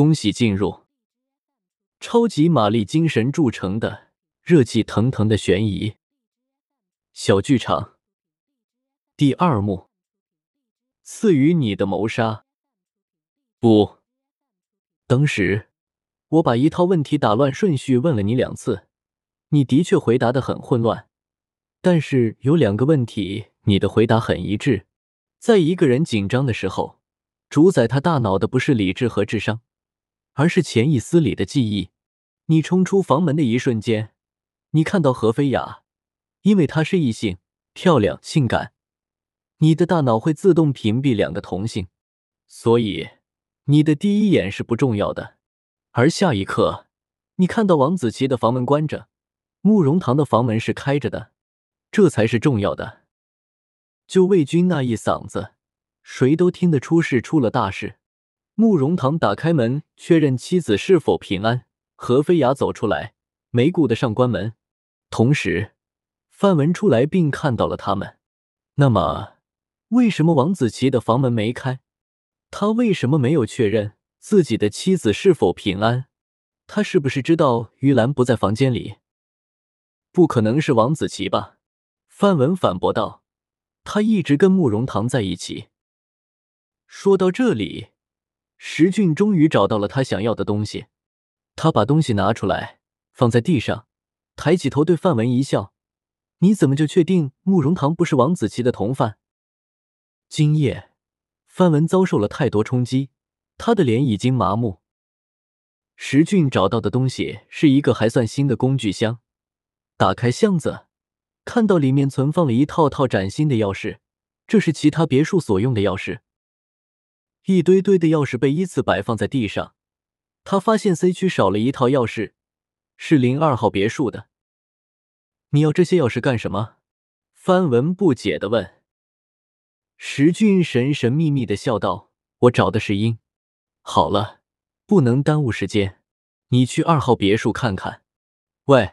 恭喜进入超级玛丽精神铸成的热气腾腾的悬疑小剧场第二幕。赐予你的谋杀。不，当时我把一套问题打乱顺序问了你两次，你的确回答的很混乱。但是有两个问题，你的回答很一致。在一个人紧张的时候，主宰他大脑的不是理智和智商，而是潜意识里的记忆。你冲出房门的一瞬间，你看到何飞雅，因为她是异性，漂亮、性感。你的大脑会自动屏蔽两个同性，所以你的第一眼是不重要的。而下一刻，你看到王子琪的房门关着，慕容堂的房门是开着的，这才是重要的。就魏军那一嗓子，谁都听得出是出了大事。慕容堂打开门，确认妻子是否平安。何飞雅走出来，没顾得上关门。同时，范文出来并看到了他们。那么。为什么王子琪的房门没开？他为什么没有确认自己的妻子是否平安？他是不是知道于兰不在房间里？不可能是王子琪吧？范文反驳道：“他一直跟慕容堂在一起。”说到这里，石俊终于找到了他想要的东西。他把东西拿出来，放在地上，抬起头对范文一笑：“你怎么就确定慕容堂不是王子琪的同犯？”今夜，范文遭受了太多冲击，他的脸已经麻木。石俊找到的东西是一个还算新的工具箱，打开箱子，看到里面存放了一套套崭新的钥匙，这是其他别墅所用的钥匙。一堆堆的钥匙被依次摆放在地上，他发现 C 区少了一套钥匙，是零二号别墅的。你要这些钥匙干什么？范文不解的问。石俊神神秘秘的笑道：“我找的是鹰。好了，不能耽误时间，你去二号别墅看看。喂，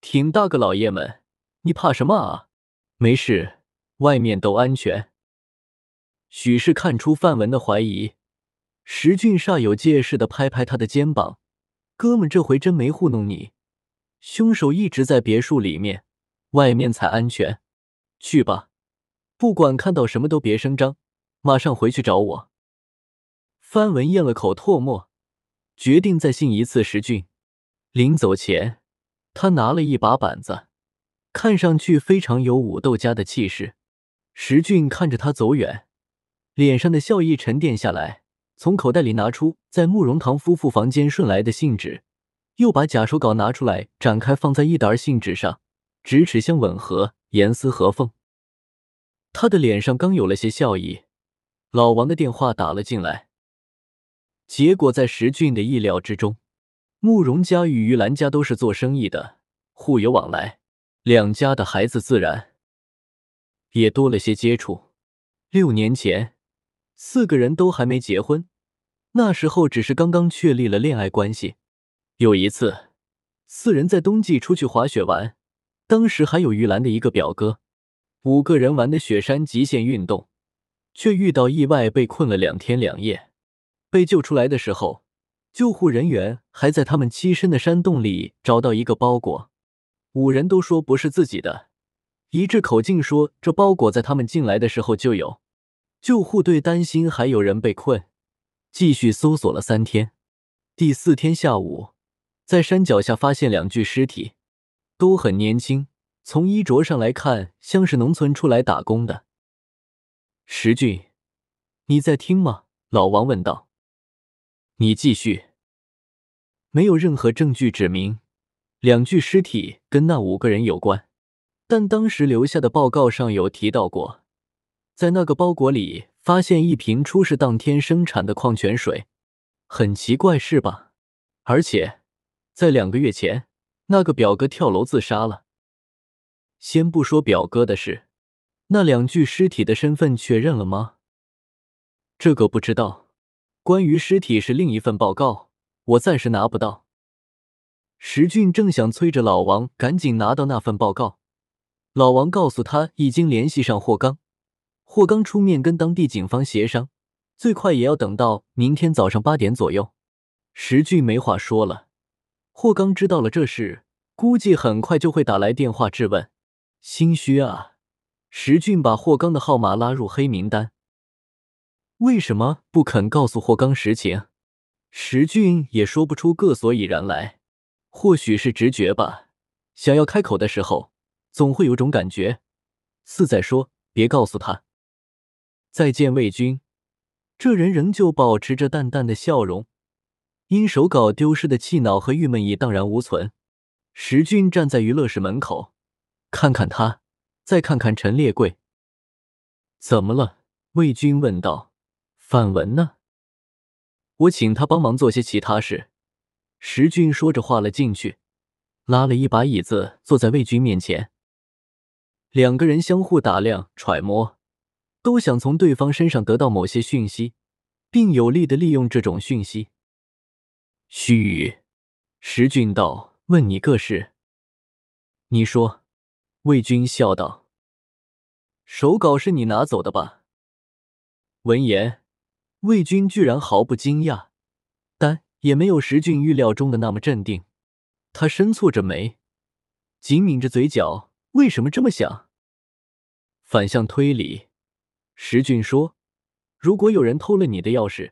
挺大个老爷们，你怕什么啊？没事，外面都安全。”许是看出范文的怀疑，石俊煞有介事的拍拍他的肩膀：“哥们，这回真没糊弄你，凶手一直在别墅里面，外面才安全。去吧。”不管看到什么都别声张，马上回去找我。范文咽了口唾沫，决定再信一次石俊。临走前，他拿了一把板子，看上去非常有武斗家的气势。石俊看着他走远，脸上的笑意沉淀下来，从口袋里拿出在慕容堂夫妇房间顺来的信纸，又把假手稿拿出来展开，放在一沓信纸上，咫尺相吻合，严丝合缝。他的脸上刚有了些笑意，老王的电话打了进来。结果在石俊的意料之中，慕容家与于兰家都是做生意的，互有往来，两家的孩子自然也多了些接触。六年前，四个人都还没结婚，那时候只是刚刚确立了恋爱关系。有一次，四人在冬季出去滑雪玩，当时还有于兰的一个表哥。五个人玩的雪山极限运动，却遇到意外，被困了两天两夜。被救出来的时候，救护人员还在他们栖身的山洞里找到一个包裹。五人都说不是自己的，一致口径说这包裹在他们进来的时候就有。救护队担心还有人被困，继续搜索了三天。第四天下午，在山脚下发现两具尸体，都很年轻。从衣着上来看，像是农村出来打工的。石俊，你在听吗？老王问道。你继续。没有任何证据指明两具尸体跟那五个人有关，但当时留下的报告上有提到过，在那个包裹里发现一瓶出事当天生产的矿泉水，很奇怪是吧？而且，在两个月前，那个表哥跳楼自杀了。先不说表哥的事，那两具尸体的身份确认了吗？这个不知道。关于尸体是另一份报告，我暂时拿不到。石俊正想催着老王赶紧拿到那份报告，老王告诉他已经联系上霍刚，霍刚出面跟当地警方协商，最快也要等到明天早上八点左右。石俊没话说了。霍刚知道了这事，估计很快就会打来电话质问。心虚啊！石俊把霍刚的号码拉入黑名单。为什么不肯告诉霍刚实情？石俊也说不出个所以然来。或许是直觉吧，想要开口的时候，总会有种感觉，似在说别告诉他。再见，魏军。这人仍旧保持着淡淡的笑容，因手稿丢失的气恼和郁闷已荡然无存。石俊站在娱乐室门口，看看他，再看看陈列柜。怎么了？魏军问道。范文呢？我请他帮忙做些其他事。石俊说着话了进去，拉了一把椅子坐在魏军面前。两个人相互打量、揣摩。都想从对方身上得到某些讯息，并有力的利用这种讯息。须臾，石俊道：“问你个事。”你说。魏军笑道：“手稿是你拿走的吧？”闻言，魏军居然毫不惊讶，但也没有石俊预料中的那么镇定。他深蹙着眉，紧抿着嘴角。为什么这么想？反向推理。石俊说：“如果有人偷了你的钥匙，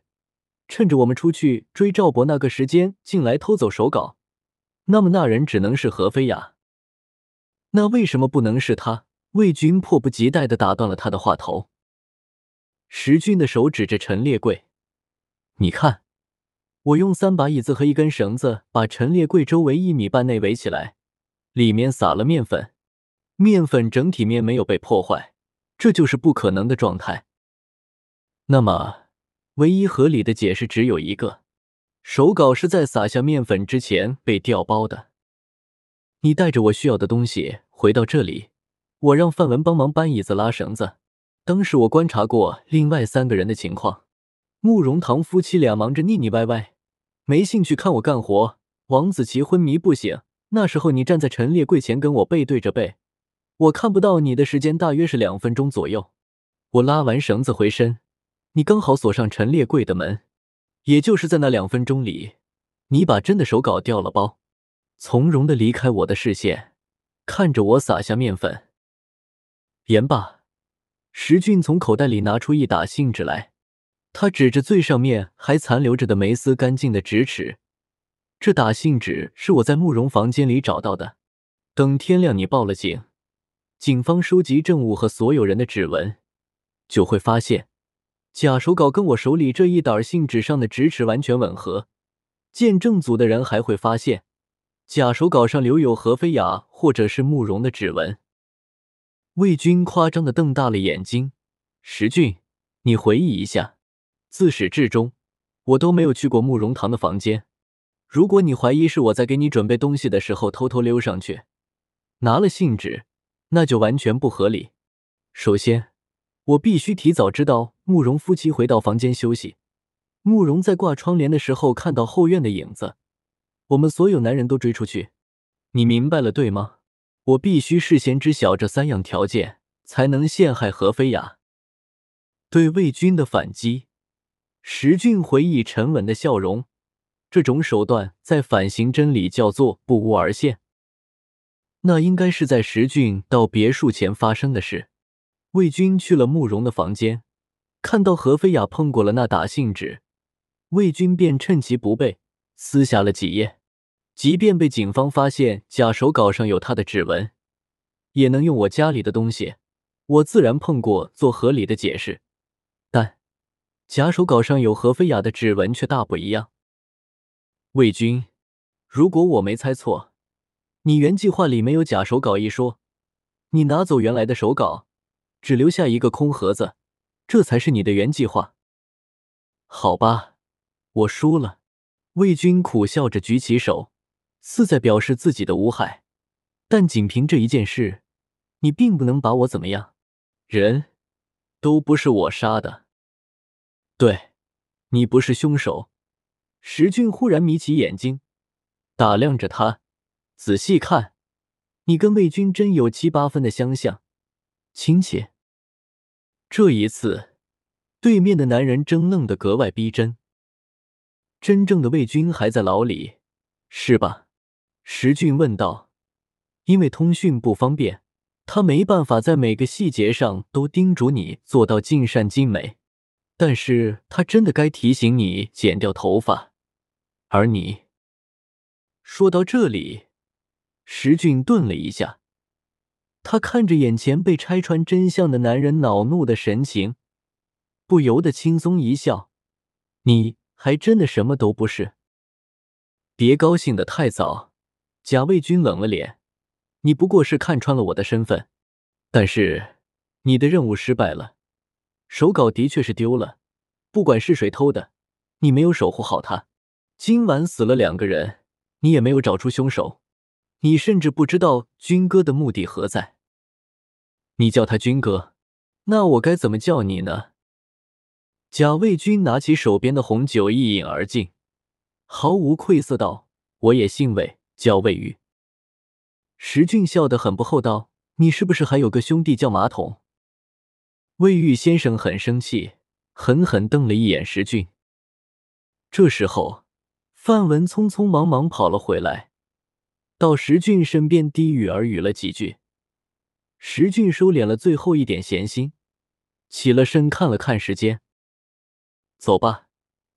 趁着我们出去追赵博那个时间进来偷走手稿，那么那人只能是何飞雅。那为什么不能是他？”魏军迫不及待的打断了他的话头。石俊的手指着陈列柜：“你看，我用三把椅子和一根绳子把陈列柜周围一米半内围起来，里面撒了面粉，面粉整体面没有被破坏。”这就是不可能的状态。那么，唯一合理的解释只有一个：手稿是在撒下面粉之前被调包的。你带着我需要的东西回到这里，我让范文帮忙搬椅子、拉绳子。当时我观察过另外三个人的情况，慕容堂夫妻俩忙着腻腻歪歪，没兴趣看我干活。王子奇昏迷不醒，那时候你站在陈列柜前跟我背对着背。我看不到你的时间大约是两分钟左右。我拉完绳子回身，你刚好锁上陈列柜的门，也就是在那两分钟里，你把真的手稿掉了包，从容的离开我的视线，看着我撒下面粉。言罢，石俊从口袋里拿出一打信纸来，他指着最上面还残留着的没撕干净的纸尺，这打信纸是我在慕容房间里找到的。等天亮，你报了警。警方收集证物和所有人的指纹，就会发现假手稿跟我手里这一沓信纸上的直尺完全吻合。见证组的人还会发现假手稿上留有何飞雅或者是慕容的指纹。魏军夸张的瞪大了眼睛：“石俊，你回忆一下，自始至终我都没有去过慕容堂的房间。如果你怀疑是我在给你准备东西的时候偷偷溜上去拿了信纸。”那就完全不合理。首先，我必须提早知道慕容夫妻回到房间休息。慕容在挂窗帘的时候看到后院的影子，我们所有男人都追出去。你明白了对吗？我必须事先知晓这三样条件，才能陷害何飞雅。对魏军的反击，石俊回忆沉稳的笑容。这种手段在反刑真理叫做不无而现。那应该是在石俊到别墅前发生的事。魏军去了慕容的房间，看到何飞雅碰过了那打信纸，魏军便趁其不备撕下了几页。即便被警方发现假手稿上有他的指纹，也能用我家里的东西。我自然碰过，做合理的解释。但假手稿上有何飞雅的指纹却大不一样。魏军，如果我没猜错。你原计划里没有假手稿一说，你拿走原来的手稿，只留下一个空盒子，这才是你的原计划。好吧，我输了。魏军苦笑着举起手，似在表示自己的无害。但仅凭这一件事，你并不能把我怎么样。人都不是我杀的。对，你不是凶手。石俊忽然眯起眼睛，打量着他。仔细看，你跟魏军真有七八分的相像，亲切。这一次，对面的男人怔愣的格外逼真。真正的魏军还在牢里，是吧？石俊问道。因为通讯不方便，他没办法在每个细节上都叮嘱你做到尽善尽美。但是他真的该提醒你剪掉头发。而你，说到这里，石俊顿了一下，他看着眼前被拆穿真相的男人恼怒的神情，不由得轻松一笑：“你。”还真的什么都不是，别高兴的太早。贾卫军冷了脸，你不过是看穿了我的身份，但是你的任务失败了，手稿的确是丢了。不管是谁偷的，你没有守护好它。今晚死了两个人，你也没有找出凶手，你甚至不知道军哥的目的何在。你叫他军哥，那我该怎么叫你呢？贾卫军拿起手边的红酒，一饮而尽，毫无愧色道：“我也姓魏，叫魏玉。”石俊笑得很不厚道：“你是不是还有个兄弟叫马桶？”魏玉先生很生气，狠狠瞪了一眼石俊。这时候，范文匆匆忙忙跑了回来，到石俊身边低语耳语了几句。石俊收敛了最后一点闲心，起了身，看了看时间。走吧，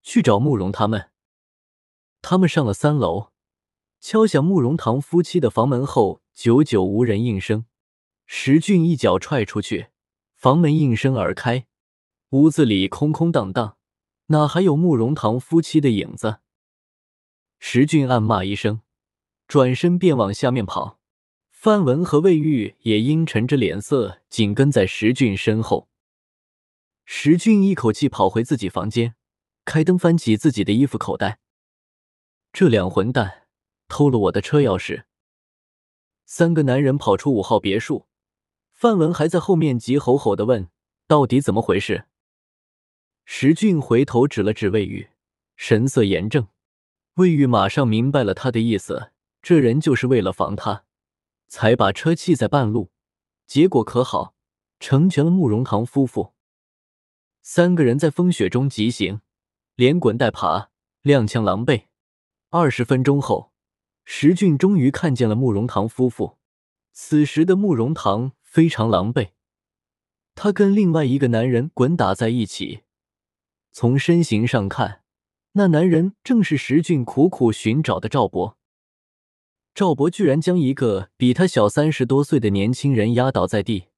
去找慕容他们。他们上了三楼，敲响慕容堂夫妻的房门后，久久无人应声。石俊一脚踹出去，房门应声而开。屋子里空空荡荡，哪还有慕容堂夫妻的影子？石俊暗骂一声，转身便往下面跑。范文和魏玉也阴沉着脸色，紧跟在石俊身后。石俊一口气跑回自己房间，开灯，翻起自己的衣服口袋。这两混蛋偷了我的车钥匙。三个男人跑出五号别墅，范文还在后面急吼吼的问：“到底怎么回事？”石俊回头指了指魏玉，神色严正。魏玉马上明白了他的意思，这人就是为了防他，才把车弃在半路。结果可好，成全了慕容堂夫妇。三个人在风雪中疾行，连滚带爬，踉跄狼狈。二十分钟后，石俊终于看见了慕容堂夫妇。此时的慕容堂非常狼狈，他跟另外一个男人滚打在一起。从身形上看，那男人正是石俊苦苦寻找的赵博。赵博居然将一个比他小三十多岁的年轻人压倒在地。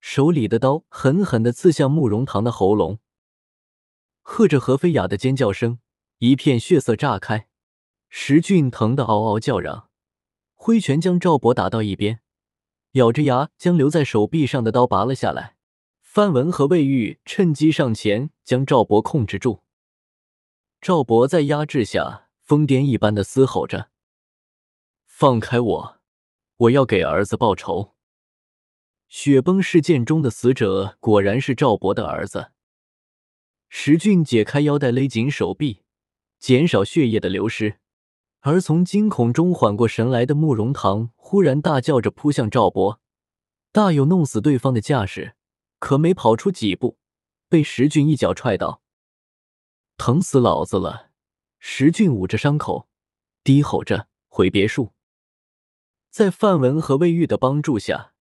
手里的刀狠狠的刺向慕容堂的喉咙，和着何飞雅的尖叫声，一片血色炸开。石俊疼得嗷嗷叫嚷，挥拳将赵博打到一边，咬着牙将留在手臂上的刀拔了下来。范文和魏玉趁机上前将赵博控制住。赵博在压制下疯癫一般的嘶吼着：“放开我！我要给儿子报仇！”雪崩事件中的死者果然是赵博的儿子。石俊解开腰带，勒紧手臂，减少血液的流失。而从惊恐中缓过神来的慕容堂忽然大叫着扑向赵博，大有弄死对方的架势。可没跑出几步，被石俊一脚踹倒。疼死老子了！石俊捂着伤口，低吼着回别墅。在范文和魏玉的帮助下。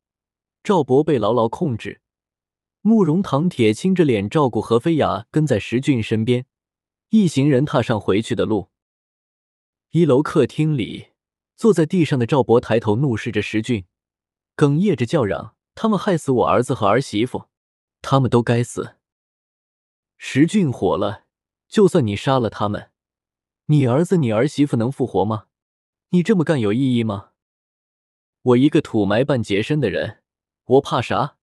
赵博被牢牢控制，慕容唐铁青着脸照顾何飞雅，跟在石俊身边，一行人踏上回去的路。一楼客厅里，坐在地上的赵博抬头怒视着石俊，哽咽着叫嚷：“他们害死我儿子和儿媳妇，他们都该死！”石俊火了：“就算你杀了他们，你儿子、你儿媳妇能复活吗？你这么干有意义吗？我一个土埋半截身的人。”我怕啥？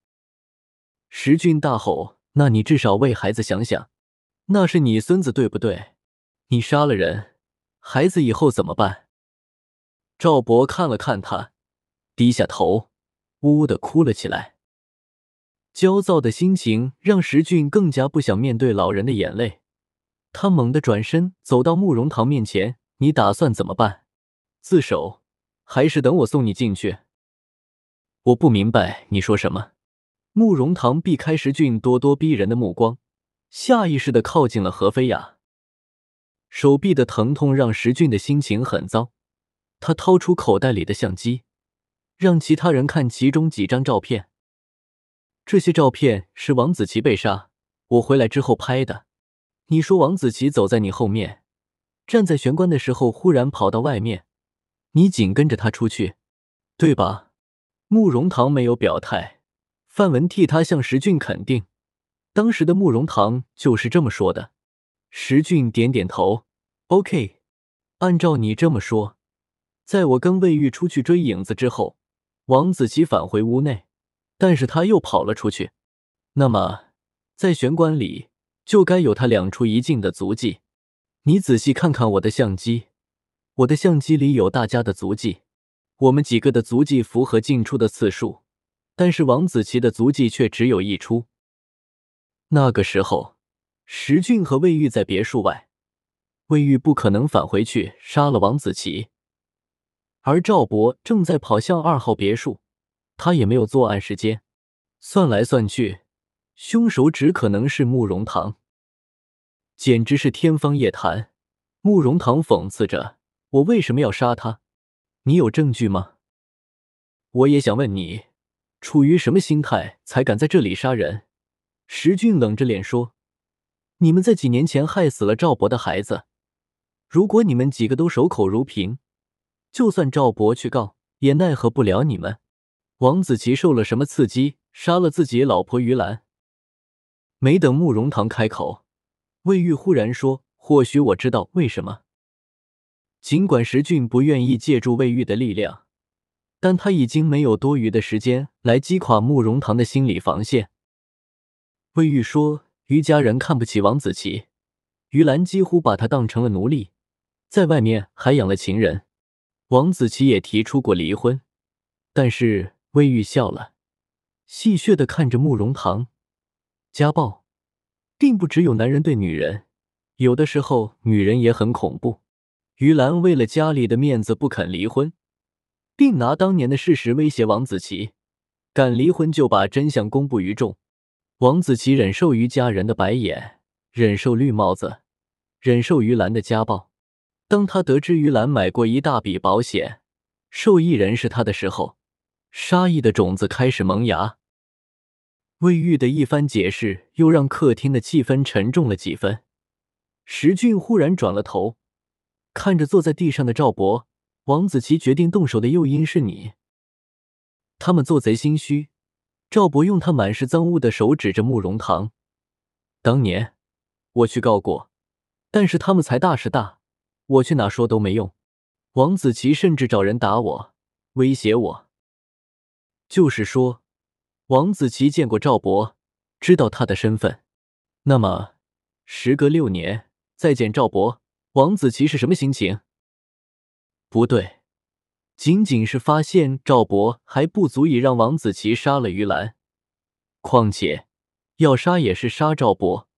石俊大吼：“那你至少为孩子想想，那是你孙子对不对？你杀了人，孩子以后怎么办？”赵博看了看他，低下头，呜呜的哭了起来。焦躁的心情让石俊更加不想面对老人的眼泪。他猛地转身走到慕容堂面前：“你打算怎么办？自首，还是等我送你进去？”我不明白你说什么。慕容堂避开石俊咄咄逼人的目光，下意识的靠近了何飞雅。手臂的疼痛让石俊的心情很糟。他掏出口袋里的相机，让其他人看其中几张照片。这些照片是王子奇被杀，我回来之后拍的。你说王子奇走在你后面，站在玄关的时候，忽然跑到外面，你紧跟着他出去，对吧？慕容堂没有表态，范文替他向石俊肯定，当时的慕容堂就是这么说的。石俊点点头，OK，按照你这么说。在我跟魏玉出去追影子之后，王子琪返回屋内，但是他又跑了出去。那么，在玄关里就该有他两出一进的足迹。你仔细看看我的相机，我的相机里有大家的足迹，我们几个的足迹符合进出的次数，但是王子琪的足迹却只有一出。那个时候，石俊和魏玉在别墅外，魏玉不可能返回去杀了王子琪。而赵博正在跑向二号别墅，他也没有作案时间。算来算去，凶手只可能是慕容堂，简直是天方夜谭。慕容堂讽刺着：“我为什么要杀他？你有证据吗？”我也想问你，处于什么心态才敢在这里杀人？石俊冷着脸说：“你们在几年前害死了赵博的孩子，如果你们几个都守口如瓶。”就算赵博去告，也奈何不了你们。王子琪受了什么刺激，杀了自己老婆于兰？没等慕容堂开口，魏玉忽然说：“或许我知道为什么。”尽管石俊不愿意借助魏玉的力量，但他已经没有多余的时间来击垮慕容堂的心理防线。魏玉说：“于家人看不起王子琪，于兰几乎把他当成了奴隶，在外面还养了情人。”王子琪也提出过离婚，但是魏玉笑了，戏谑的看着慕容堂。家暴，并不只有男人对女人，有的时候女人也很恐怖。于兰为了家里的面子不肯离婚，并拿当年的事实威胁王子琪，敢离婚就把真相公布于众。王子琪忍受于家人的白眼，忍受绿帽子，忍受于兰的家暴。当他得知于兰买过一大笔保险，受益人是他的时候，杀意的种子开始萌芽。魏玉的一番解释又让客厅的气氛沉重了几分。石俊忽然转了头，看着坐在地上的赵博，王子琪决定动手的诱因是你。他们做贼心虚。赵博用他满是脏污的手指着慕容堂，当年我去告过，但是他们财大势大。我去哪说都没用，王子琪甚至找人打我，威胁我。就是说，王子琪见过赵博，知道他的身份。那么，时隔六年再见赵博，王子琪是什么心情？不对，仅仅是发现赵博还不足以让王子琪杀了于兰。况且，要杀也是杀赵博，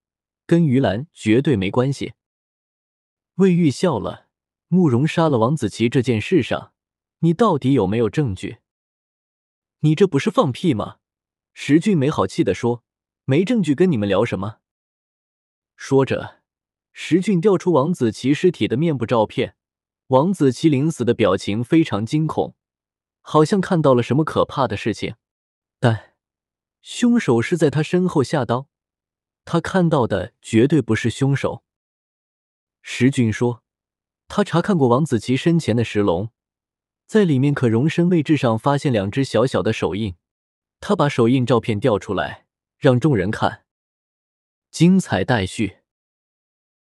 跟于兰绝对没关系。魏玉笑了，慕容杀了王子琪这件事上，你到底有没有证据？你这不是放屁吗？石俊没好气的说：“没证据跟你们聊什么？”说着，石俊调出王子琪尸体的面部照片，王子琪临死的表情非常惊恐，好像看到了什么可怕的事情。但凶手是在他身后下刀，他看到的绝对不是凶手。石俊说：“他查看过王子琪身前的石龙，在里面可容身位置上发现两只小小的手印。他把手印照片调出来，让众人看。精彩待续。”